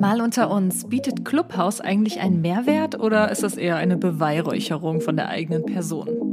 Mal unter uns, bietet Clubhouse eigentlich einen Mehrwert oder ist das eher eine Beweihräucherung von der eigenen Person?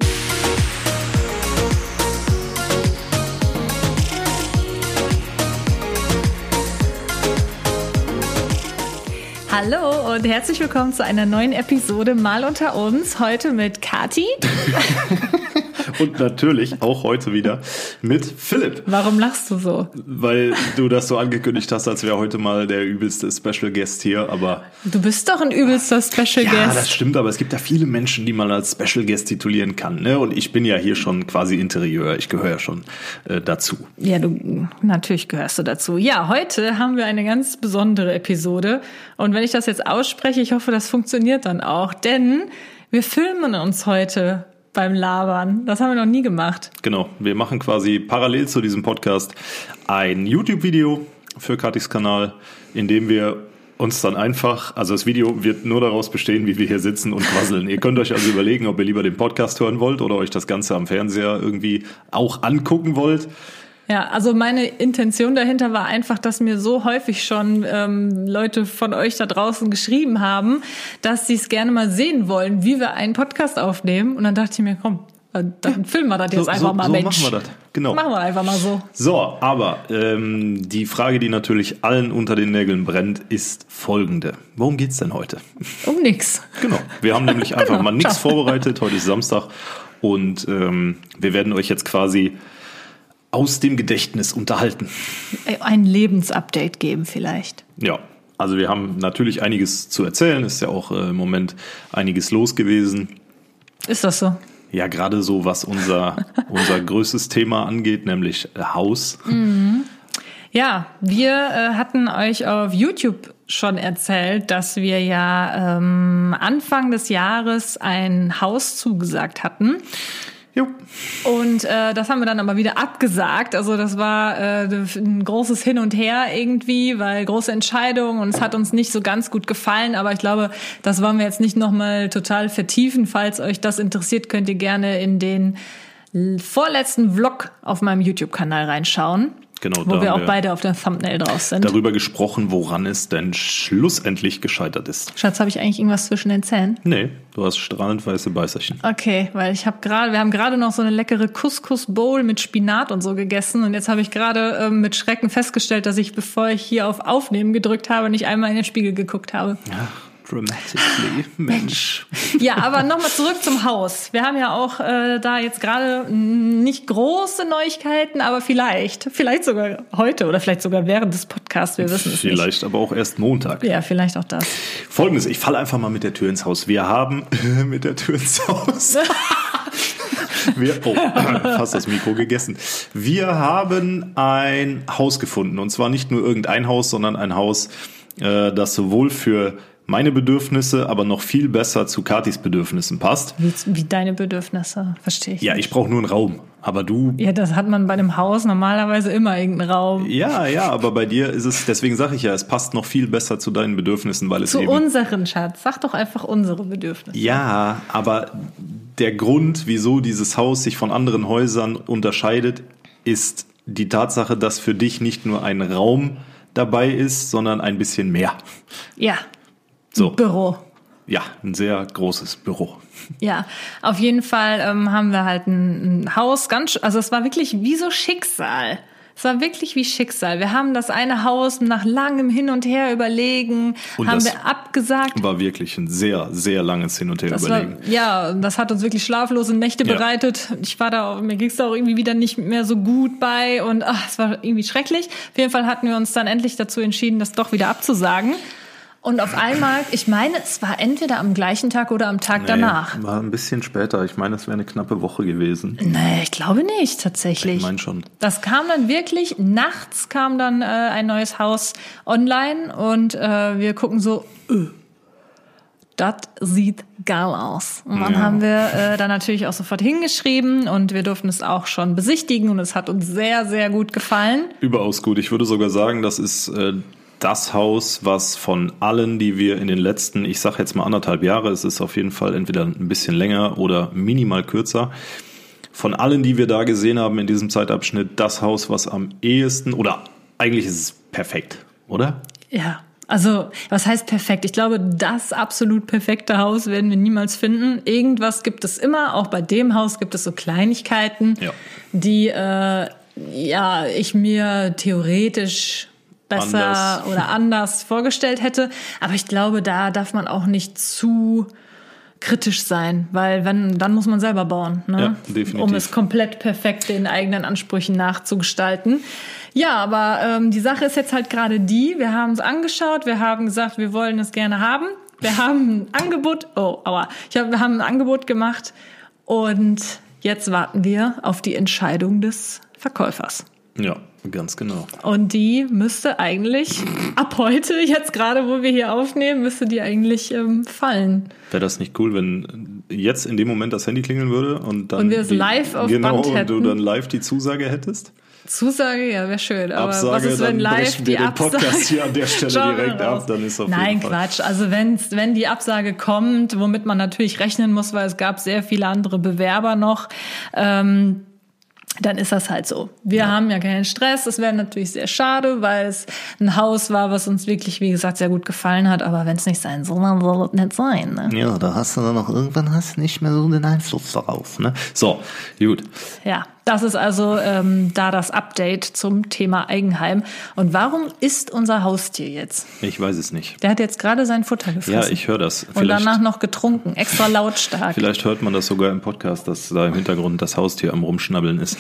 Hallo und herzlich willkommen zu einer neuen Episode Mal unter uns. Heute mit Kati. Und natürlich auch heute wieder mit Philipp. Warum lachst du so? Weil du das so angekündigt hast, als wäre heute mal der übelste Special Guest hier, aber. Du bist doch ein übelster Special ja, Guest. Ja, das stimmt, aber es gibt ja viele Menschen, die man als Special Guest titulieren kann, ne? Und ich bin ja hier schon quasi Interieur. Ich gehöre ja schon äh, dazu. Ja, du, natürlich gehörst du dazu. Ja, heute haben wir eine ganz besondere Episode. Und wenn ich das jetzt ausspreche, ich hoffe, das funktioniert dann auch, denn wir filmen uns heute beim Labern. Das haben wir noch nie gemacht. Genau. Wir machen quasi parallel zu diesem Podcast ein YouTube-Video für Katis Kanal, in dem wir uns dann einfach, also das Video wird nur daraus bestehen, wie wir hier sitzen und quasseln. ihr könnt euch also überlegen, ob ihr lieber den Podcast hören wollt oder euch das Ganze am Fernseher irgendwie auch angucken wollt. Ja, also meine Intention dahinter war einfach, dass mir so häufig schon ähm, Leute von euch da draußen geschrieben haben, dass sie es gerne mal sehen wollen, wie wir einen Podcast aufnehmen. Und dann dachte ich mir, komm, äh, dann filmen wir das jetzt so, einfach mal, so Mensch. machen wir das, genau. Machen wir einfach mal so. So, aber ähm, die Frage, die natürlich allen unter den Nägeln brennt, ist folgende. Worum geht's denn heute? Um nix. Genau, wir haben nämlich einfach genau. mal nichts vorbereitet. Heute ist Samstag und ähm, wir werden euch jetzt quasi aus dem Gedächtnis unterhalten. Ein Lebensupdate geben vielleicht. Ja, also wir haben natürlich einiges zu erzählen. Ist ja auch äh, im Moment einiges los gewesen. Ist das so? Ja, gerade so, was unser, unser größtes Thema angeht, nämlich äh, Haus. Mhm. Ja, wir äh, hatten euch auf YouTube schon erzählt, dass wir ja ähm, Anfang des Jahres ein Haus zugesagt hatten. Jo. Und äh, das haben wir dann aber wieder abgesagt. Also das war äh, ein großes Hin und Her irgendwie, weil große Entscheidungen und es hat uns nicht so ganz gut gefallen. Aber ich glaube, das wollen wir jetzt nicht nochmal total vertiefen. Falls euch das interessiert, könnt ihr gerne in den vorletzten Vlog auf meinem YouTube-Kanal reinschauen. Genau, wo wir auch wir beide auf der Thumbnail drauf sind. Darüber gesprochen, woran es denn schlussendlich gescheitert ist. Schatz, habe ich eigentlich irgendwas zwischen den Zähnen? Nee, du hast strahlend weiße Beißerchen. Okay, weil ich habe gerade, wir haben gerade noch so eine leckere Couscous-Bowl mit Spinat und so gegessen und jetzt habe ich gerade ähm, mit Schrecken festgestellt, dass ich, bevor ich hier auf Aufnehmen gedrückt habe, nicht einmal in den Spiegel geguckt habe. Ja dramatically. Mensch. Ja, aber nochmal zurück zum Haus. Wir haben ja auch äh, da jetzt gerade nicht große Neuigkeiten, aber vielleicht, vielleicht sogar heute oder vielleicht sogar während des Podcasts, wir wissen es nicht. Vielleicht aber auch erst Montag. Ja, vielleicht auch das. Folgendes, ich falle einfach mal mit der Tür ins Haus. Wir haben mit der Tür ins Haus. Wir, oh, fast das Mikro gegessen. Wir haben ein Haus gefunden. Und zwar nicht nur irgendein Haus, sondern ein Haus, äh, das sowohl für meine Bedürfnisse aber noch viel besser zu Katis Bedürfnissen passt. Wie, wie deine Bedürfnisse, verstehe ich. Ja, ich brauche nur einen Raum. Aber du. Ja, das hat man bei einem Haus normalerweise immer irgendeinen Raum. Ja, ja, aber bei dir ist es, deswegen sage ich ja, es passt noch viel besser zu deinen Bedürfnissen, weil es zu eben. Zu unseren, Schatz. Sag doch einfach unsere Bedürfnisse. Ja, aber der Grund, wieso dieses Haus sich von anderen Häusern unterscheidet, ist die Tatsache, dass für dich nicht nur ein Raum dabei ist, sondern ein bisschen mehr. Ja, so. Büro. Ja, ein sehr großes Büro. Ja, auf jeden Fall ähm, haben wir halt ein, ein Haus, ganz, also es war wirklich wie so Schicksal. Es war wirklich wie Schicksal. Wir haben das eine Haus nach langem Hin und Her überlegen, und haben wir abgesagt. War wirklich ein sehr, sehr langes Hin und Her das überlegen. War, ja, das hat uns wirklich schlaflose Nächte ja. bereitet. Ich war da, mir ging es da auch irgendwie wieder nicht mehr so gut bei und ach, es war irgendwie schrecklich. Auf jeden Fall hatten wir uns dann endlich dazu entschieden, das doch wieder abzusagen. Und auf einmal, ich meine, es war entweder am gleichen Tag oder am Tag nee, danach. War ein bisschen später. Ich meine, es wäre eine knappe Woche gewesen. Nee, ich glaube nicht, tatsächlich. Ich meine schon. Das kam dann wirklich, nachts kam dann äh, ein neues Haus online und äh, wir gucken so, öh, das sieht geil aus. Und dann ja. haben wir äh, da natürlich auch sofort hingeschrieben und wir durften es auch schon besichtigen und es hat uns sehr, sehr gut gefallen. Überaus gut. Ich würde sogar sagen, das ist äh, das Haus, was von allen, die wir in den letzten, ich sage jetzt mal anderthalb Jahre, es ist auf jeden Fall entweder ein bisschen länger oder minimal kürzer, von allen, die wir da gesehen haben in diesem Zeitabschnitt, das Haus, was am ehesten oder eigentlich ist es perfekt, oder? Ja, Also, was heißt perfekt? Ich glaube, das absolut perfekte Haus werden wir niemals finden. Irgendwas gibt es immer. Auch bei dem Haus gibt es so Kleinigkeiten, Ja. die äh, ja ich mir theoretisch besser Anders. oder anders vorgestellt hätte. Aber ich glaube, da darf man auch nicht zu kritisch sein, weil wenn dann muss man selber bauen, ne? Ja, definitiv. um es komplett perfekt den eigenen Ansprüchen nachzugestalten. Ja, aber ähm, die Sache ist jetzt halt gerade die, wir haben es angeschaut, wir haben gesagt, wir wollen es gerne haben. Wir haben ein Angebot, oh, aua, ich hab, wir haben ein Angebot gemacht und jetzt warten wir auf die Entscheidung des Verkäufers. Ja, ganz genau. Und die müsste eigentlich ab heute, jetzt gerade wo wir hier aufnehmen, müsste die eigentlich ähm, fallen. Wäre das nicht cool, wenn jetzt in dem Moment das Handy klingeln würde und dann Und wir es live auf genau, Band und du hätten? dann live die Zusage hättest? Zusage, ja, wäre schön. Aber Absage, was ist, wenn dann live die den Absage? Podcast hier an der Stelle direkt ab, dann ist auf Nein, jeden Fall. Quatsch. Also wenn's, wenn die Absage kommt, womit man natürlich rechnen muss, weil es gab sehr viele andere Bewerber noch, ähm, dann ist das halt so. Wir haben ja keinen Stress. Das wäre natürlich sehr schade, weil es ein Haus war, was uns wirklich, wie gesagt, sehr gut gefallen hat. Aber wenn es nicht sein soll, dann soll es nicht sein. Ne? Ja, da hast du dann auch irgendwann hast du nicht mehr so den Einfluss darauf. Ne? So, gut. Ja, das ist also ähm, da das Update zum Thema Eigenheim. Und warum ist unser Haustier jetzt? Ich weiß es nicht. Der hat jetzt gerade sein Futter gefressen. Ja, ich höre das. Und danach noch getrunken, extra lautstark. vielleicht hört man das sogar im Podcast, dass da im Hintergrund das Haustier am Rumschnabbeln ist.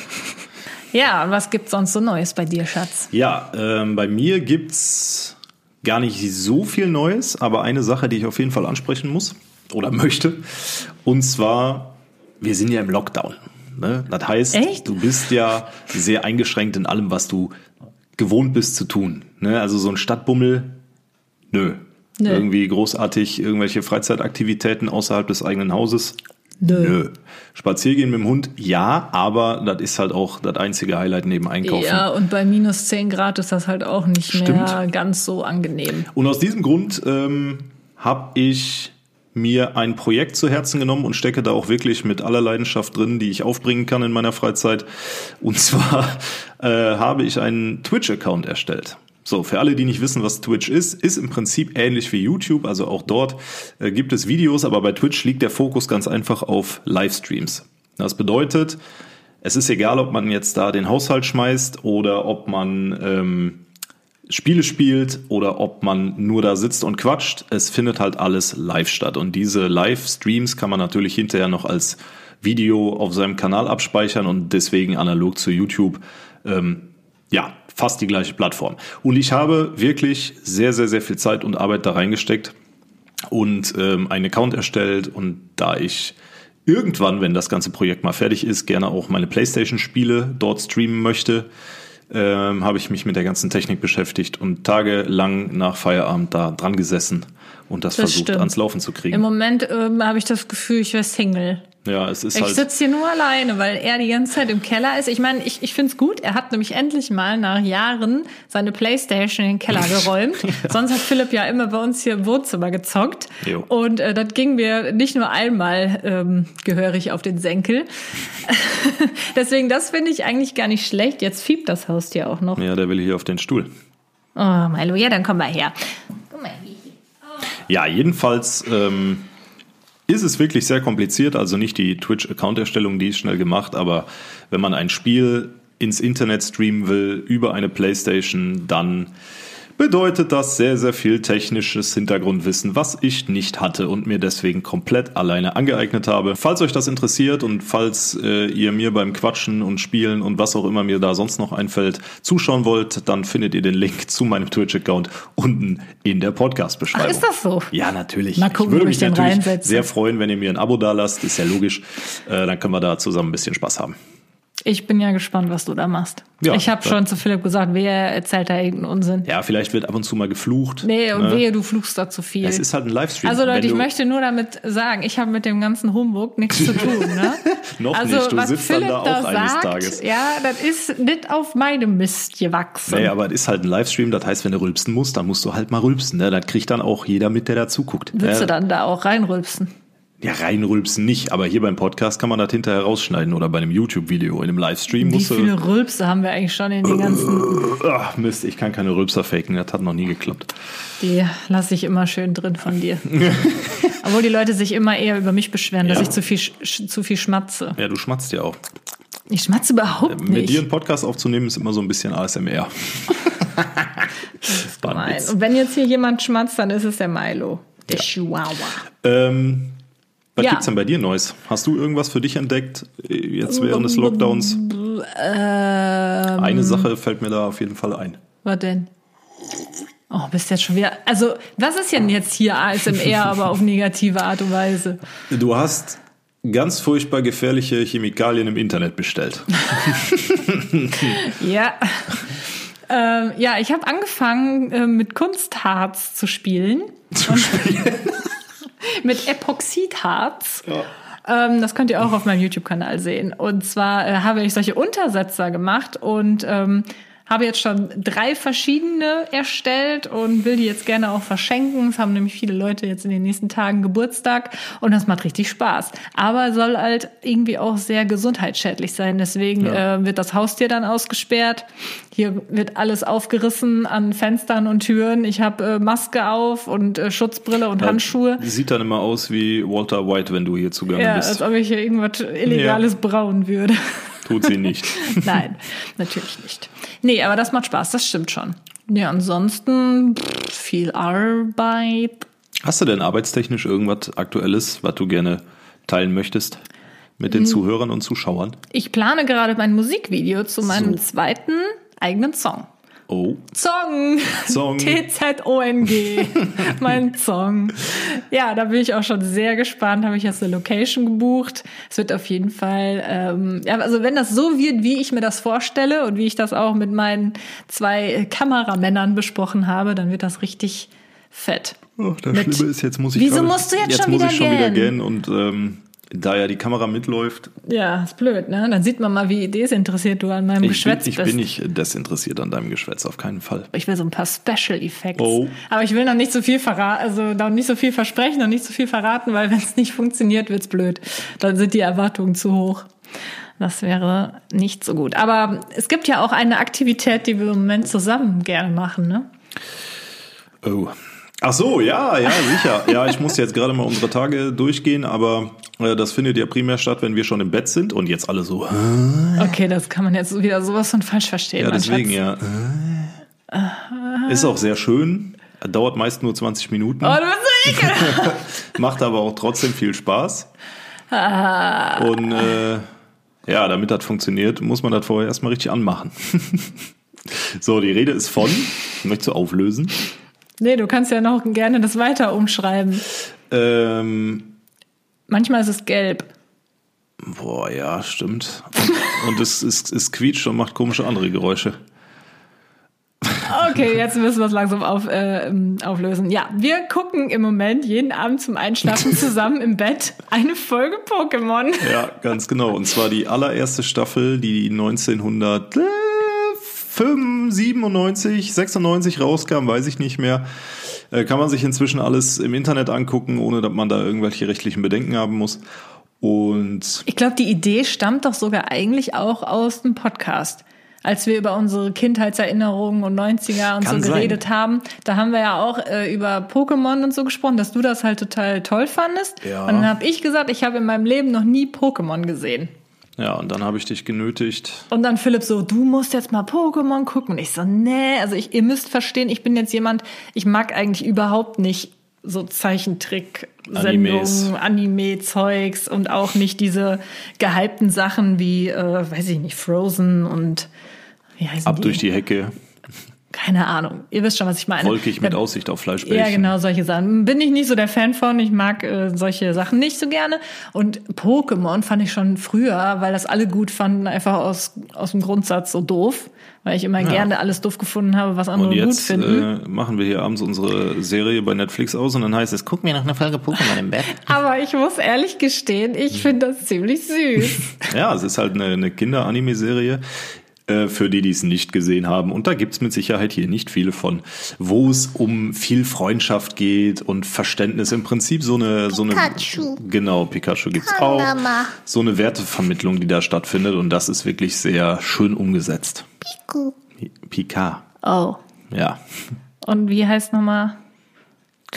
Ja, und was gibt's sonst so Neues bei dir, Schatz? Ja, ähm, bei mir gibt's gar nicht so viel Neues, aber eine Sache, die ich auf jeden Fall ansprechen muss oder möchte. Und zwar, wir sind ja im Lockdown. Ne? Das heißt, Echt? du bist ja sehr eingeschränkt in allem, was du gewohnt bist zu tun. Ne? Also so ein Stadtbummel, nö. Nö. Irgendwie großartig irgendwelche Freizeitaktivitäten außerhalb des eigenen Hauses. Nö. Nö. Spaziergehen mit dem Hund, ja, aber das ist halt auch das einzige Highlight neben Einkaufen. Ja, und bei minus 10 Grad ist das halt auch nicht mehr Stimmt. ganz so angenehm. Und aus diesem Grund ähm, habe ich mir ein Projekt zu Herzen genommen und stecke da auch wirklich mit aller Leidenschaft drin, die ich aufbringen kann in meiner Freizeit. Und zwar äh, habe ich einen Twitch-Account erstellt. So, für alle, die nicht wissen, was Twitch ist, ist im Prinzip ähnlich wie YouTube. Also auch dort äh, gibt es Videos, aber bei Twitch liegt der Fokus ganz einfach auf Livestreams. Das bedeutet, es ist egal, ob man jetzt da den Haushalt schmeißt oder ob man ähm, Spiele spielt oder ob man nur da sitzt und quatscht. Es findet halt alles live statt. Und diese Livestreams kann man natürlich hinterher noch als Video auf seinem Kanal abspeichern und deswegen analog zu YouTube, ähm, ja, fast die gleiche Plattform. Und ich habe wirklich sehr, sehr, sehr viel Zeit und Arbeit da reingesteckt und ähm, einen Account erstellt. Und da ich irgendwann, wenn das ganze Projekt mal fertig ist, gerne auch meine PlayStation-Spiele dort streamen möchte, ähm, habe ich mich mit der ganzen Technik beschäftigt und tagelang nach Feierabend da dran gesessen und das, Das versucht stimmt. ans Laufen zu Im kriegen. Moment ähm, habe ich das Gefühl, ich wäre Single. Ja, es ist Ich halt. sitze hier nur alleine, weil er die ganze Zeit im Keller ist. Ich meine, ich, ich finde es gut. Er hat nämlich endlich mal nach Jahren seine Playstation in den Keller geräumt. Sonst hat Philipp ja immer bei uns hier im Wohnzimmer gezockt. Jo. Und äh, das ging mir nicht nur einmal ähm, gehörig auf den Senkel. Deswegen, das finde ich eigentlich gar nicht schlecht. Jetzt fiebt das Haustier auch noch. Ja, der will hier auf den Stuhl. Oh, Milo, ja, dann komm mal her. Guck mal hier. Ja, jedenfalls ähm, ist es wirklich sehr kompliziert. Also nicht die Twitch-Account-Erstellung, die ist schnell gemacht, aber wenn man ein Spiel ins Internet streamen will über eine Playstation, dann bedeutet das sehr, sehr viel technisches Hintergrundwissen, was ich nicht hatte und mir deswegen komplett alleine angeeignet habe. Falls euch das interessiert und falls äh, ihr mir beim Quatschen und Spielen und was auch immer mir da sonst noch einfällt, zuschauen wollt, dann findet ihr den Link zu meinem Twitch-Account unten in der Podcast-Beschreibung. Ist das so? Ja, natürlich. Mal gucken, ich würde mich ich natürlich reinsetze. sehr freuen, wenn ihr mir ein Abo da lasst, ist ja logisch. Äh, dann können wir da zusammen ein bisschen Spaß haben. Ich bin ja gespannt, was du da machst. Ja, ich habe da- schon zu Philipp gesagt, wer erzählt da irgendeinen Unsinn. Ja, vielleicht wird ab und zu mal geflucht. Nee, und ne? wehe, du fluchst da zu viel. Es ist halt ein Livestream. also Leute, ich möchte nur damit sagen, ich habe mit dem ganzen Humbug nichts zu tun. Ne? Noch also, nicht, du was sitzt dann Philipp da auch eines sagt, Tages. Ja, das ist nicht auf meinem Mist gewachsen. Naja, aber es ist halt ein Livestream, das heißt, wenn du rülpsen musst, dann musst du halt mal rülpsen. Ne? Das kriegt dann auch jeder mit, der da zuguckt. Würdest ja, du dann da auch reinrülpsen? Ja, reinrülpsen nicht, aber hier beim Podcast kann man das hinterher rausschneiden oder bei einem YouTube-Video. In einem Livestream Wie viele Rülpse haben wir eigentlich schon in den ganzen. Ach, Mist, ich kann keine Rülpser faken, das hat noch nie geklappt. Die lasse ich immer schön drin von dir. Obwohl die Leute sich immer eher über mich beschweren, dass Ja. ich zu viel, zu viel schmatze. Ja, du schmatzt ja auch. Ich schmatze überhaupt Mit dir nicht. einen Podcast aufzunehmen ist immer so ein bisschen ASMR. Und wenn jetzt hier jemand schmatzt, dann ist es der Milo. Der Chihuahua. Ähm, was Ja. gibt's denn bei dir Neues? Hast du irgendwas für dich entdeckt jetzt während des Lockdowns? Ähm, Eine Sache fällt mir da auf jeden Fall ein. was denn? Oh, bist jetzt schon wieder. Also, was ist denn jetzt hier ASMR, aber auf negative Art und Weise? Du hast ganz furchtbar gefährliche Chemikalien im Internet bestellt. Ja. ähm, ja, ich habe angefangen äh, mit Kunstharz zu spielen. Zu spielen. mit Epoxidharz. Ähm, das könnt ihr auch auf meinem YouTube-Kanal sehen. Und zwar äh, habe ich solche Untersetzer gemacht und ähm, habe jetzt schon drei verschiedene erstellt und will die jetzt gerne auch verschenken. Es haben nämlich viele Leute jetzt in den nächsten Tagen Geburtstag und das macht richtig Spaß. Aber soll halt irgendwie auch sehr gesundheitsschädlich sein. Deswegen Ja. äh, wird das Haustier dann ausgesperrt. Hier wird alles aufgerissen an Fenstern und Türen. Ich habe äh, Maske auf und äh, Schutzbrille und Handschuhe. Sieht dann immer aus wie Walter White, wenn du hier zugange Ja, bist. als ob ich hier irgendwas Illegales brauen würde. Tut sie nicht. Nein, natürlich nicht. Nee, aber das macht Spaß, das stimmt schon. Ja, ansonsten pff, viel Arbeit. Hast du denn arbeitstechnisch irgendwas Aktuelles, was du gerne teilen möchtest mit den Zuhörern und Zuschauern? Ich plane gerade mein Musikvideo zu meinem zweiten eigenen Song. Oh, Song. Song. T-Z-O-N-G. mein Song. Ja, da bin ich auch schon sehr gespannt. Habe ich jetzt eine Location gebucht. Es wird auf jeden Fall, ähm, ja, also wenn das so wird, wie ich mir das vorstelle und wie ich das auch mit meinen zwei Kameramännern besprochen habe, dann wird das richtig fett. Ach, das Schlimme ist, jetzt muss ich Wieso gerade- musst du jetzt jetzt schon muss wieder ich schon wieder gähnen und ähm, da ja die Kamera mitläuft, Ja, ist blöd, ne? Dann sieht man mal, wie desinteressiert du an meinem ich, bin, Geschwätz ich bist. bin nicht desinteressiert an deinem Geschwätz, auf keinen Fall. Ich will so ein paar Special Effects. Oh. Aber ich will noch nicht so viel verraten, also noch nicht so viel versprechen, noch nicht so viel verraten, weil wenn es nicht funktioniert, wird's blöd. Dann sind die Erwartungen zu hoch. Das wäre nicht so gut. Aber es gibt ja auch eine Aktivität, die wir im Moment zusammen gerne machen, ne? Oh. Ach so, ja, ja, sicher. Ja, ich muss jetzt gerade mal unsere Tage durchgehen, aber äh, das findet ja primär statt, wenn wir schon im Bett sind und jetzt alle so. Hä? Okay, das kann man jetzt wieder sowas von falsch verstehen. Ja, deswegen Schatz. ja. äh. Ist auch sehr schön. Dauert meist nur 20 Minuten. Oh, du bist so ekelhaft. Macht aber auch trotzdem viel Spaß. Ah. Und äh, ja, damit das funktioniert, muss man das vorher erstmal richtig anmachen. so, die Rede ist von. Möchtest du auflösen? Nee, du kannst ja noch gerne das weiter umschreiben. Ähm, Manchmal ist es gelb. boah, ja, stimmt. Und, und es, es, es quietscht und macht komische andere Geräusche. Okay, jetzt müssen wir es langsam auf, äh, auflösen. Ja, wir gucken im Moment jeden Abend zum Einschlafen zusammen im Bett eine Folge Pokémon. Ja, ganz genau. Und zwar die allererste Staffel, die 1997, 96 rauskam, weiß ich nicht mehr. Äh, Kann man sich inzwischen alles im Internet angucken, ohne dass man da irgendwelche rechtlichen Bedenken haben muss. Und Ich glaube, die Idee stammt doch sogar eigentlich auch aus dem Podcast. Als wir über unsere Kindheitserinnerungen und 90er und so sein. geredet haben, da haben wir ja auch äh, über Pokémon und so gesprochen, dass du das halt total toll fandest. Ja. Und dann habe ich gesagt, ich habe in meinem Leben noch nie Pokémon gesehen. Ja, und dann habe ich dich genötigt. Und dann Philipp so, du musst jetzt mal Pokémon gucken. Und ich so, nee, also ich, ihr müsst verstehen, ich bin jetzt jemand, ich mag eigentlich überhaupt nicht so Zeichentrick-Sendungen. Anime-Zeugs und auch nicht diese gehypten Sachen wie, äh, weiß ich nicht, Frozen und wie heißen Ab die? durch die Hecke, Keine Ahnung. Ihr wisst schon, was ich meine. wolkig mit Ja, Aussicht auf Fleischbällchen. ja, genau, solche Sachen. Bin ich nicht so der Fan von. Ich mag äh, solche Sachen nicht so gerne. Und Pokémon fand ich schon früher, weil das alle gut fanden, einfach aus, aus dem Grundsatz so doof. Weil ich immer gerne alles doof gefunden habe, was andere Und gut jetzt finden. äh, machen wir hier abends unsere Serie bei Netflix aus und dann heißt es, guck mir noch eine Folge Pokémon im Bett. Aber ich muss ehrlich gestehen, ich finde das ziemlich süß. Ja, es ist halt eine, eine Kinder-Anime-Serie. Äh, für die, die es nicht gesehen haben. Und da gibt's mit Sicherheit hier nicht viele von, wo es um viel Freundschaft geht und Verständnis. Im Prinzip so eine, so eine, Pikachu. genau, Pikachu gibt's auch. So eine Wertevermittlung, die da stattfindet. Und das ist wirklich sehr schön umgesetzt. Piku. Pika, Oh. ja. Und wie heißt nochmal?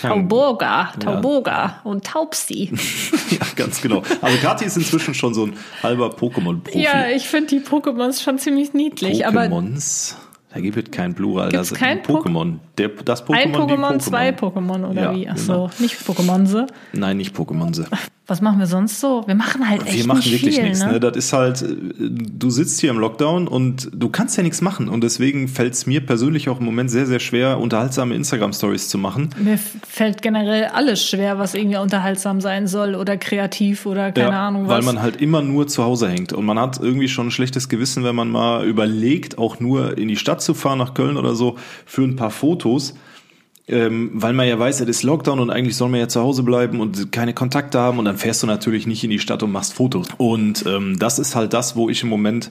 Tauboga, Tauboga und Taubsi. Ja, ganz genau. Also Kathi ist inzwischen schon so ein halber Pokémon-Profi. ja, ich finde die Pokémons schon ziemlich niedlich, aber Pokémons? Da gibt es kein Plural. Gibt's das ist kein ein Pokémon. Der, das Pokémon, ein Pokémon, zwei Pokémon oder Ja, wie? Ach genau. nicht Pokémonse. Nein, nicht Pokémonse. Was machen wir sonst so? Wir machen halt echt Wir machen nicht wirklich viel, nichts. ne? Ne? Das ist halt, äh, du sitzt hier im Lockdown und du kannst ja nichts machen. Und deswegen fällt es mir persönlich auch im Moment sehr, sehr schwer, unterhaltsame Instagram-Stories zu machen. Mir fällt generell alles schwer, was irgendwie unterhaltsam sein soll oder kreativ oder keine Ja, Ahnung weil was. man halt immer nur zu Hause hängt. Und man hat irgendwie schon ein schlechtes Gewissen, wenn man mal überlegt, auch nur in die Stadt zu fahren, nach Köln oder so, für ein paar Fotos. Ähm, weil man ja weiß, es ist Lockdown und eigentlich soll man ja zu Hause bleiben und keine Kontakte haben und dann fährst du natürlich nicht in die Stadt und machst Fotos. Und ähm, das ist halt das, wo ich im Moment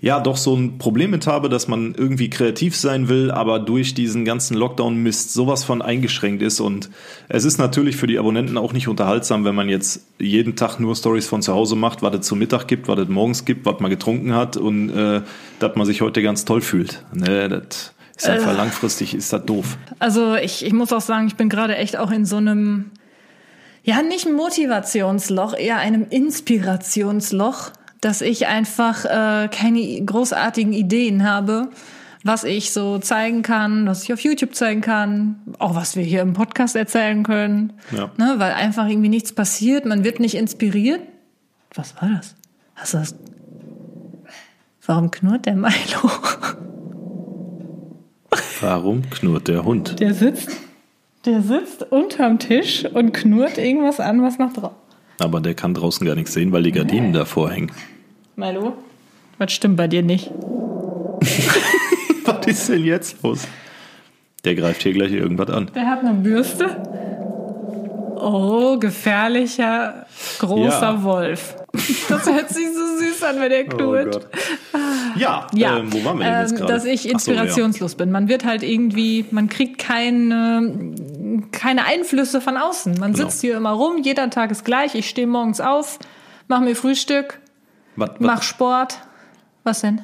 ja doch so ein Problem mit habe, dass man irgendwie kreativ sein will, aber durch diesen ganzen Lockdown-Mist sowas von eingeschränkt ist. Und es ist natürlich für die Abonnenten auch nicht unterhaltsam, wenn man jetzt jeden Tag nur Stories von zu Hause macht, was es zum Mittag gibt, was es morgens gibt, was man getrunken hat und äh, dass man sich heute ganz toll fühlt. Ne, das ist einfach langfristig, ist das doof. Also ich, ich muss auch sagen, ich bin gerade echt auch in so einem, ja, nicht ein Motivationsloch, eher einem Inspirationsloch, dass ich einfach äh, keine großartigen Ideen habe, was ich so zeigen kann, was ich auf YouTube zeigen kann, auch was wir hier im Podcast erzählen können. Ja. Ne, weil einfach irgendwie nichts passiert, man wird nicht inspiriert. Was war das? Hast du das? Warum knurrt der Milo? Warum knurrt der Hund? Der sitzt, der sitzt unterm Tisch und knurrt irgendwas an, was nach draußen. Aber der kann draußen gar nichts sehen, weil die Gardinen davor hängen. Milo? Was stimmt bei dir nicht? Was ist denn jetzt los? Der greift hier gleich irgendwas an. Der hat eine Bürste. Oh, gefährlicher, großer Ja. Wolf. Das hört sich so süß an, wenn der knurrt. Ja, Ja, ähm, wo waren wir denn jetzt ähm, gerade? dass ich Ach so, ja. inspirationslos bin. Man wird halt irgendwie, man kriegt keine, keine Einflüsse von außen. Man Genau. sitzt hier immer rum, jeder Tag ist gleich. Ich stehe morgens auf, mache mir Frühstück, Was, was? mach Sport. Was denn?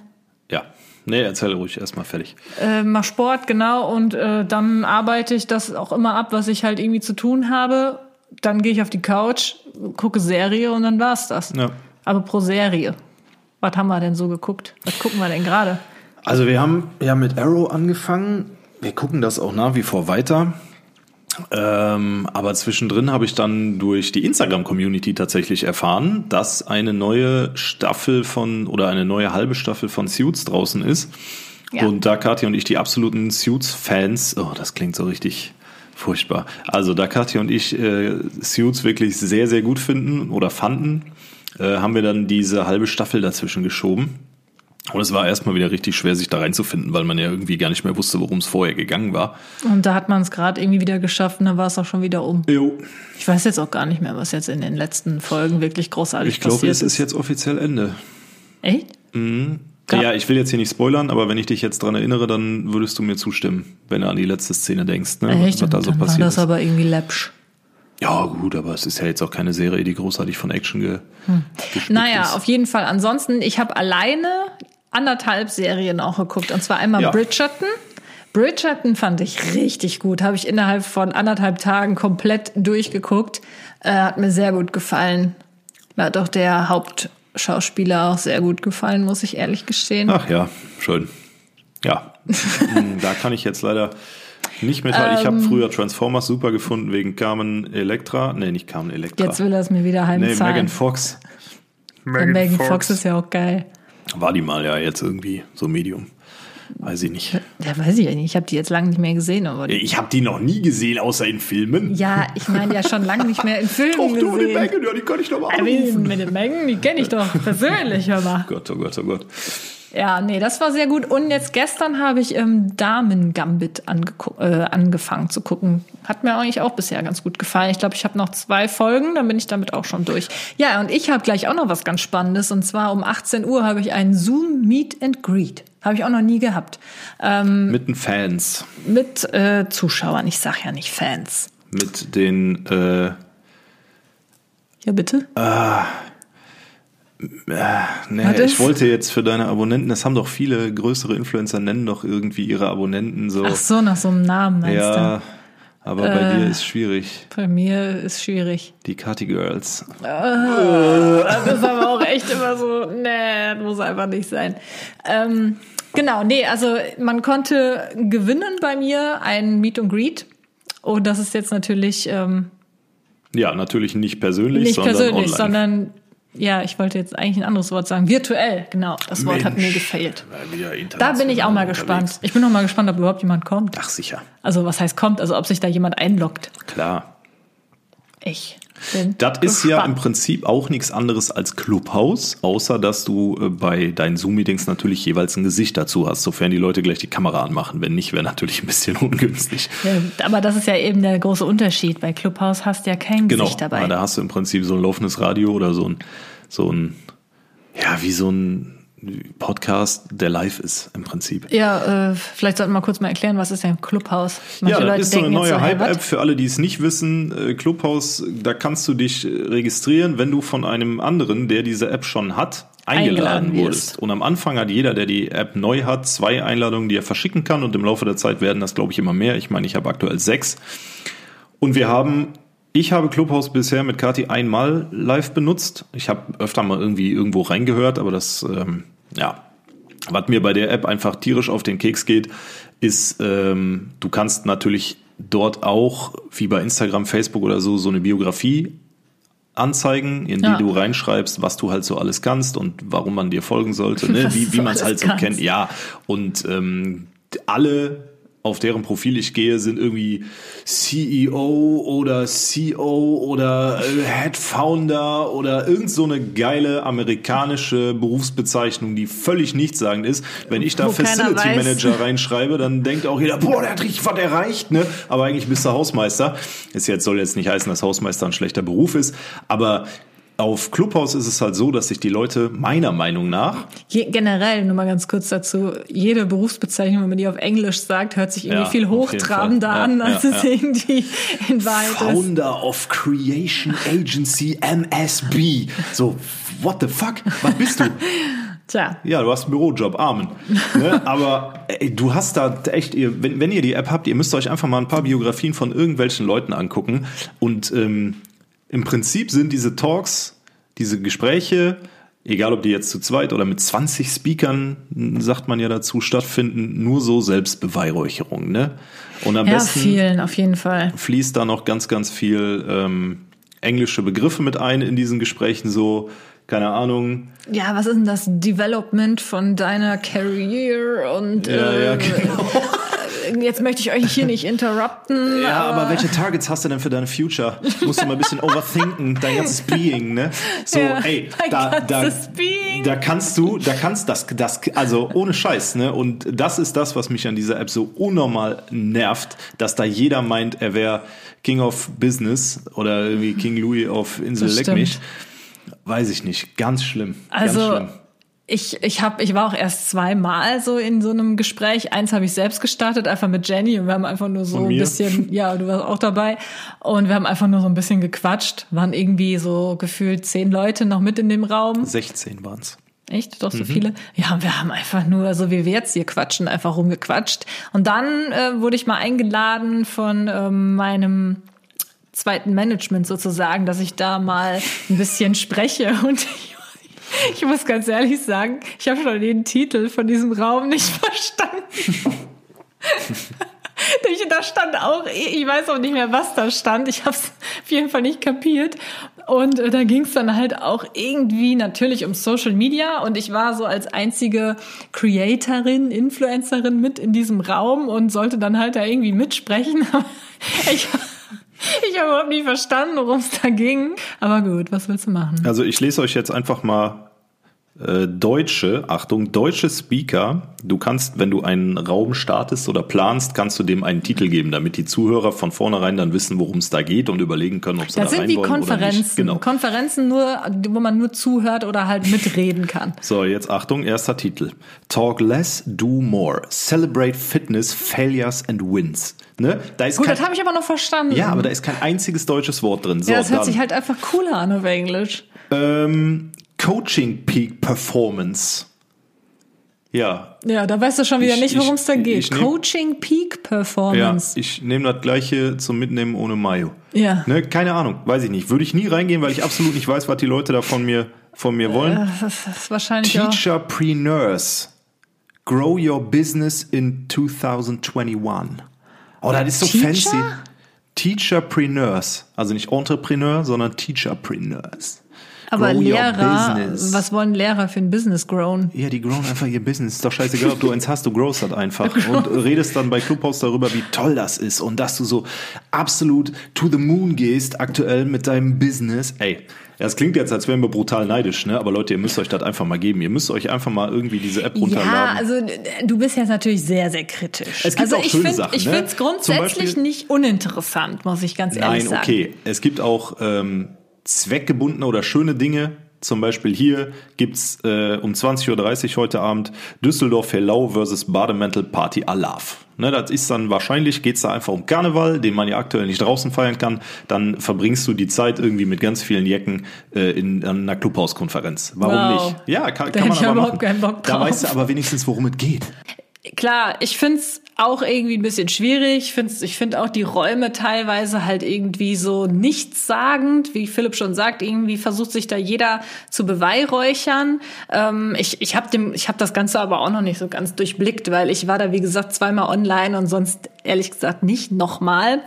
Ja, nee, erzähl ruhig erstmal fertig. Äh, mach Sport, genau, und äh, dann arbeite ich das auch immer ab, was ich halt irgendwie zu tun habe. Dann gehe ich auf die Couch, gucke Serie und dann war's das. Ja. Aber pro Serie. Was haben wir denn so geguckt? Was gucken wir denn gerade? Also wir haben ja mit Arrow angefangen. Wir gucken das auch nach wie vor weiter. Ähm, aber zwischendrin habe ich dann durch die Instagram-Community tatsächlich erfahren, dass eine neue Staffel von oder eine neue halbe Staffel von Suits draußen ist. Ja. Und da Katja und ich die absoluten Suits-Fans, oh, das klingt so richtig furchtbar. Also da Katja und ich äh, Suits wirklich sehr, sehr gut finden oder fanden, äh, haben wir dann diese halbe Staffel dazwischen geschoben. Und es war erstmal wieder richtig schwer, sich da reinzufinden, weil man ja irgendwie gar nicht mehr wusste, worum es vorher gegangen war. Und da hat man es gerade irgendwie wieder geschafft und dann war es auch schon wieder um. Jo. Ich weiß jetzt auch gar nicht mehr, was jetzt in den letzten Folgen wirklich großartig Ich glaube, passiert es ist jetzt offiziell Ende. Echt? Gab- Ja, ich will jetzt hier nicht spoilern, aber wenn ich dich jetzt dran erinnere, dann würdest du mir zustimmen, wenn du an die letzte Szene denkst, ne? Echt? was da so dann war passiert das ist. aber irgendwie läppsch. Ja, gut, aber es ist ja jetzt auch keine Serie, die großartig von Action ge gespickt Naja, ist. auf jeden Fall. Ansonsten, ich habe alleine anderthalb Serien auch geguckt. Und zwar einmal Ja. Bridgerton. Bridgerton fand ich richtig gut. Habe ich innerhalb von anderthalb Tagen komplett durchgeguckt. Äh, hat mir sehr gut gefallen. Hat auch der Hauptschauspieler auch sehr gut gefallen, muss ich ehrlich gestehen. Ach ja, schön. Ja, Hm, da kann ich jetzt leider nicht mithalten. Ich habe Ähm. früher Transformers super gefunden wegen Carmen Electra. Nee, nicht Carmen Electra. Jetzt will er es mir wieder nee, heimzahlen. Megan Fox. Megan, Megan Fox. ist ja auch geil. War die mal ja jetzt irgendwie so Medium. Weiß ich nicht. Ja, weiß ich ja nicht. Ich habe die jetzt lange nicht mehr gesehen. Aber Ich habe die noch nie gesehen, außer in Filmen. ja, ich meine ja schon lange nicht mehr in Filmen Och du, die gesehen. Megan, ja, die kann ich doch mal anrufen. mit den Mengen, die kenne ich doch persönlich, hör mal. Gott, oh Gott, oh Gott. Ja, nee, das war sehr gut. Und jetzt gestern habe ich ähm, Damen Gambit äh, angefangen zu gucken. Hat mir eigentlich auch bisher ganz gut gefallen. Ich glaube, ich habe noch zwei Folgen, dann bin ich damit auch schon durch. Ja, und ich habe gleich auch noch was ganz Spannendes. Und zwar um 18 Uhr habe ich einen Zoom Meet and Greet. Habe ich auch noch nie gehabt. Ähm, mit den Fans. Mit äh, Zuschauern. Ich sag ja nicht Fans. Mit den. Äh, ja, bitte? Ah. Äh, nee, ich wollte jetzt für deine Abonnenten, das haben doch viele größere Influencer, nennen doch irgendwie ihre Abonnenten so. Ach so, nach so einem Namen meinst ja, du? aber äh, bei dir ist schwierig. Bei mir ist schwierig. Die Cutty Girls. Äh, einfach nicht sein. Ähm, genau, nee, also man konnte gewinnen bei mir ein Meet and Greet. Und das ist jetzt natürlich... Ähm, ja, natürlich nicht persönlich, nicht sondern persönlich, online. sondern ja, ich wollte jetzt eigentlich ein anderes Wort sagen. Virtuell, genau. Das Wort Mensch, hat mir gefehlt. Da bin ich auch mal gespannt. Unterwegs. Ich bin noch mal gespannt, ob überhaupt jemand kommt. Ach sicher. Also was heißt kommt? Also ob sich da jemand einloggt. Klar. Ich. Bin das ist gespannt. ja im Prinzip auch nichts anderes als Clubhouse, außer dass du äh, bei deinen Zoom-Meetings natürlich jeweils ein Gesicht dazu hast, sofern die Leute gleich die Kamera anmachen. Wenn nicht, wäre natürlich ein bisschen ungünstig. Ja, aber das ist ja eben der große Unterschied. Bei Clubhouse hast du ja kein genau, Gesicht dabei. Genau, da hast du im Prinzip so ein laufendes Radio oder so ein, so ein, ja, wie so ein Podcast, der live ist im Prinzip. Ja, äh, vielleicht sollten wir kurz mal erklären, was ist denn Clubhouse? Manche ja, das Leute ist so eine neue Hype-App für alle, die es nicht wissen. Äh, Clubhouse, da kannst du dich registrieren, wenn du von einem anderen, der diese App schon hat, eingeladen, eingeladen wurdest. Und am Anfang hat jeder, der die App neu hat, zwei Einladungen, die er verschicken kann. Und im Laufe der Zeit werden das, glaube ich, immer mehr. Ich meine, ich habe aktuell sechs. Und wir haben ich habe Clubhouse bisher mit Kati einmal live benutzt. Ich habe öfter mal irgendwie irgendwo reingehört, aber das ähm, ja, was mir bei der App einfach tierisch auf den Keks geht, ist, ähm, du kannst natürlich dort auch, wie bei Instagram, Facebook oder so, so eine Biografie anzeigen, in die ja. du reinschreibst, was du halt so alles kannst und warum man dir folgen sollte, ne? wie, wie man es halt so kannst. kennt. Ja, und ähm, alle auf deren Profil ich gehe, sind irgendwie CEO oder CO oder äh, Head Founder oder irgend so eine geile amerikanische Berufsbezeichnung, die völlig nichtssagend ist. Wenn ich da Wo Facility Manager reinschreibe, dann denkt auch jeder, boah, der hat richtig was erreicht, ne? Aber eigentlich bist du Hausmeister. Ist jetzt, soll jetzt nicht heißen, dass Hausmeister ein schlechter Beruf ist, aber auf Clubhouse ist es halt so, dass sich die Leute meiner Meinung nach. Je, generell, nur mal ganz kurz dazu, jede Berufsbezeichnung, wenn man die auf Englisch sagt, hört sich irgendwie ja, viel hochtrabender ja, an, als ja, es irgendwie in Wahrheit ist. Founder of Creation Agency MSB. So, what the fuck? Was bist du? Tja. Ja, du hast einen Bürojob, Amen. Ne? Aber ey, du hast da echt, ihr, wenn, wenn ihr die App habt, ihr müsst euch einfach mal ein paar Biografien von irgendwelchen Leuten angucken und ähm, im Prinzip sind diese Talks, diese Gespräche, egal ob die jetzt zu zweit oder mit 20 Speakern, sagt man ja dazu, stattfinden, nur so Selbstbeweihräucherung. Ne? Und am ja, besten vielen, auf jeden Fall. fließt da noch ganz, ganz viel ähm, englische Begriffe mit ein in diesen Gesprächen, so keine Ahnung. Ja, was ist denn das Development von deiner Career und ja, äh, ja, genau jetzt möchte ich euch hier nicht interrupten. Ja, aber, aber welche Targets hast du denn für deine Future? Musst du mal ein bisschen overthinken, dein ganzes Being, ne? So, ja, ey, da, da, da kannst du, da kannst das, das, also ohne Scheiß, ne? Und das ist das, was mich an dieser App so unnormal nervt, dass da jeder meint, er wäre King of Business oder irgendwie King Louis auf Insel Leck mich. Weiß ich nicht. Ganz schlimm. Also, ganz schlimm ich, ich, hab, ich war auch erst zweimal so in so einem Gespräch. Eins habe ich selbst gestartet, einfach mit Jenny und wir haben einfach nur so ein bisschen, ja, du warst auch dabei und wir haben einfach nur so ein bisschen gequatscht. Waren irgendwie so gefühlt zehn Leute noch mit in dem Raum. 16 waren's. Echt? Doch so mhm. viele? Ja, wir haben einfach nur, so wie wir jetzt hier quatschen, einfach rumgequatscht. Und dann äh, wurde ich mal eingeladen von ähm, meinem zweiten Management sozusagen, dass ich da mal ein bisschen spreche und ich ich muss ganz ehrlich sagen, ich habe schon den Titel von diesem Raum nicht verstanden. da stand auch, ich weiß auch nicht mehr, was da stand. Ich habe es auf jeden Fall nicht kapiert. Und äh, da ging es dann halt auch irgendwie natürlich um Social Media. Und ich war so als einzige Creatorin, Influencerin mit in diesem Raum und sollte dann halt da irgendwie mitsprechen. ich ich habe überhaupt nicht verstanden, worum es da ging. Aber gut, was willst du machen? Also ich lese euch jetzt einfach mal äh, deutsche, Achtung, deutsche Speaker. Du kannst, wenn du einen Raum startest oder planst, kannst du dem einen Titel geben, damit die Zuhörer von vornherein dann wissen, worum es da geht und überlegen können, ob sie Das da sind rein wie wollen oder Konferenzen. nicht. Genau. Konferenzen nur, wo man nur zuhört oder halt mitreden kann. So, jetzt Achtung, erster Titel. Talk less, do more. Celebrate fitness, failures and wins. Ne? Da ist Gut, kein, das habe ich aber noch verstanden. ja, aber da ist kein einziges deutsches Wort drin. So, ja, das hört dann. sich halt einfach cooler an auf Englisch. ähm, Coaching Peak Performance. Ja, Ja, da weißt du schon wieder Ich- nicht, worum es da geht. nehm- Coaching Peak ja, Performance. ich nehme das gleiche zum Mitnehmen ohne Mayo. Ja. Ne, keine Ahnung, weiß ich nicht. Würde ich nie reingehen, weil ich absolut nicht weiß, was die Leute da von mir, von mir wollen. Das ist wahrscheinlich. Teacherpreneurs. Grow your business in 2021. Oh, das ist so Teacher? fancy. Teacherpreneurs. Also nicht Entrepreneur, sondern Teacherpreneurs. Aber Grow Lehrer, was wollen Lehrer für ein Business grown? Ja, die growen einfach ihr Business. Ist doch scheißegal, ob du eins hast, du growst das einfach. Und redest dann bei Clubhouse darüber, wie toll das ist und dass du so absolut to the moon gehst aktuell mit deinem Business. Ey, das klingt jetzt, als wären wir brutal neidisch, ne? Aber Leute, ihr müsst euch das einfach mal geben. Ihr müsst euch einfach mal irgendwie diese App runterladen. Ja, also äh, du bist jetzt natürlich sehr, sehr kritisch. Es gibt also auch ich schöne find- Sachen, Ich ne? finde es grundsätzlich Beispiel- nicht uninteressant, muss ich ganz ehrlich Nein, sagen. okay. Es gibt auch ähm, zweckgebundene oder schöne Dinge. Zum Beispiel hier gibt's äh, um 20.30 Uhr heute Abend Düsseldorf Hellau versus Bademantel Party Alaf. Ne, das ist dann wahrscheinlich, geht's da einfach um Karneval, den man ja aktuell nicht draußen feiern kann. Dann verbringst du die Zeit irgendwie mit ganz vielen Jecken äh, in an einer Clubhauskonferenz. Warum Wow. nicht? Ja, kann, Da kann man aber überhaupt machen. keinen Bock Da weißt du aber wenigstens, worum es geht. Klar, ich find's auch irgendwie ein bisschen schwierig. Ich finde ich find auch die Räume teilweise halt irgendwie so nichtssagend. Wie Philipp schon sagt, irgendwie versucht sich da jeder zu beweihräuchern. Ähm, ich ich habe hab das Ganze aber auch noch nicht so ganz durchblickt, weil ich war da, wie gesagt, zweimal online und sonst ehrlich gesagt nicht nochmal.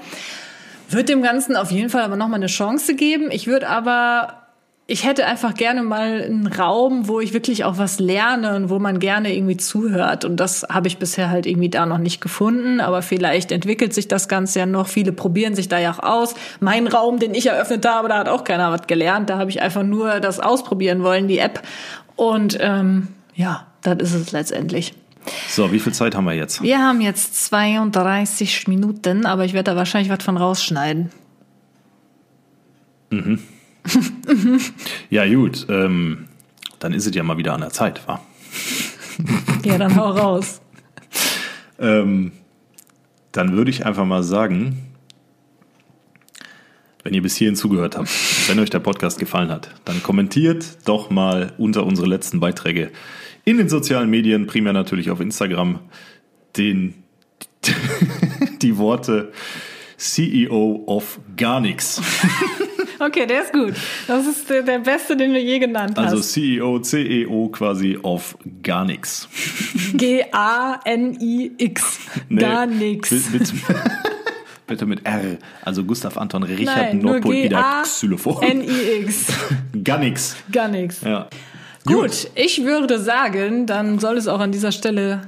Wird dem Ganzen auf jeden Fall aber nochmal eine Chance geben. Ich würde aber ich hätte einfach gerne mal einen Raum, wo ich wirklich auch was lerne und wo man gerne irgendwie zuhört. Und das habe ich bisher halt irgendwie da noch nicht gefunden. Aber vielleicht entwickelt sich das Ganze ja noch. Viele probieren sich da ja auch aus. Mein Raum, den ich eröffnet habe, da hat auch keiner was gelernt. Da habe ich einfach nur das ausprobieren wollen, die App. Und ähm, ja, das ist es letztendlich. So, wie viel Zeit haben wir jetzt? Wir haben jetzt 32 Minuten, aber ich werde da wahrscheinlich was von rausschneiden. Ja, gut. Ähm, dann ist es ja mal wieder an der Zeit, wa? Ja, dann hau raus. Ähm, dann würde ich einfach mal sagen, wenn ihr bis hierhin zugehört habt, wenn euch der Podcast gefallen hat, dann kommentiert doch mal unter unsere letzten Beiträge in den sozialen Medien, primär natürlich auf Instagram, den, die Worte CEO of gar nichts. Okay, der ist gut. Das ist der, der beste, den du je genannt Also hast. CEO, CEO quasi auf gar nichts. G-A-N-I-X. Nee, Gar nix. bi- Bitte, bitte mit R. Also Gustav Anton Richard Nein, Nordpol wieder Xylophon. G-A-N-I-X. Gar nichts. Gar nichts. Ja. Gut, ich würde sagen, dann soll es auch an dieser Stelle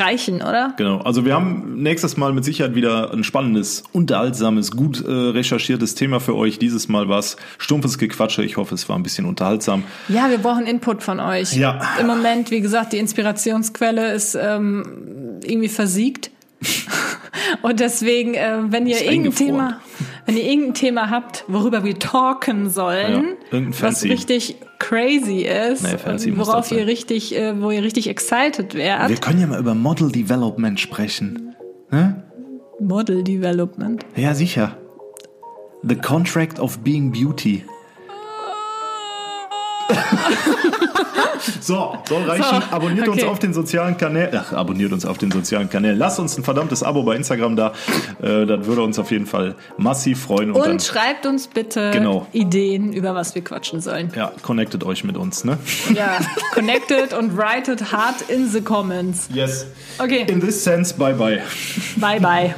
reichen, oder? Genau, also wir haben nächstes Mal mit Sicherheit wieder ein spannendes, unterhaltsames, gut äh, recherchiertes Thema für euch. Dieses Mal war es stumpfes Gequatsche. Ich hoffe, es war ein bisschen unterhaltsam. Ja, wir brauchen Input von euch. Ja. Im Moment, wie gesagt, die Inspirationsquelle ist ähm, irgendwie versiegt. Und deswegen, äh, wenn ihr irgendein. Thema, wenn ihr irgendein Thema habt, worüber wir talken sollen, Ja, was richtig crazy ist, Nee, fancy worauf ihr richtig, äh, wo ihr richtig excited wärt, Wir können ja mal über Model Development sprechen. Ne? Model Development. Ja, sicher. The Contract of Being Beauty. So, soll reichen. So, abonniert uns okay. auf den sozialen Kanälen. Ach, abonniert uns auf den sozialen Kanälen. Lasst uns ein verdammtes Abo bei Instagram da. Äh, das würde uns auf jeden Fall massiv freuen. Und, Und dann, schreibt uns bitte Genau. Ideen, über was wir quatschen sollen. ja, connectet euch mit uns, ne? Ja, connected und write it hard in the comments. Yes. Okay, In this sense, bye bye. bye bye.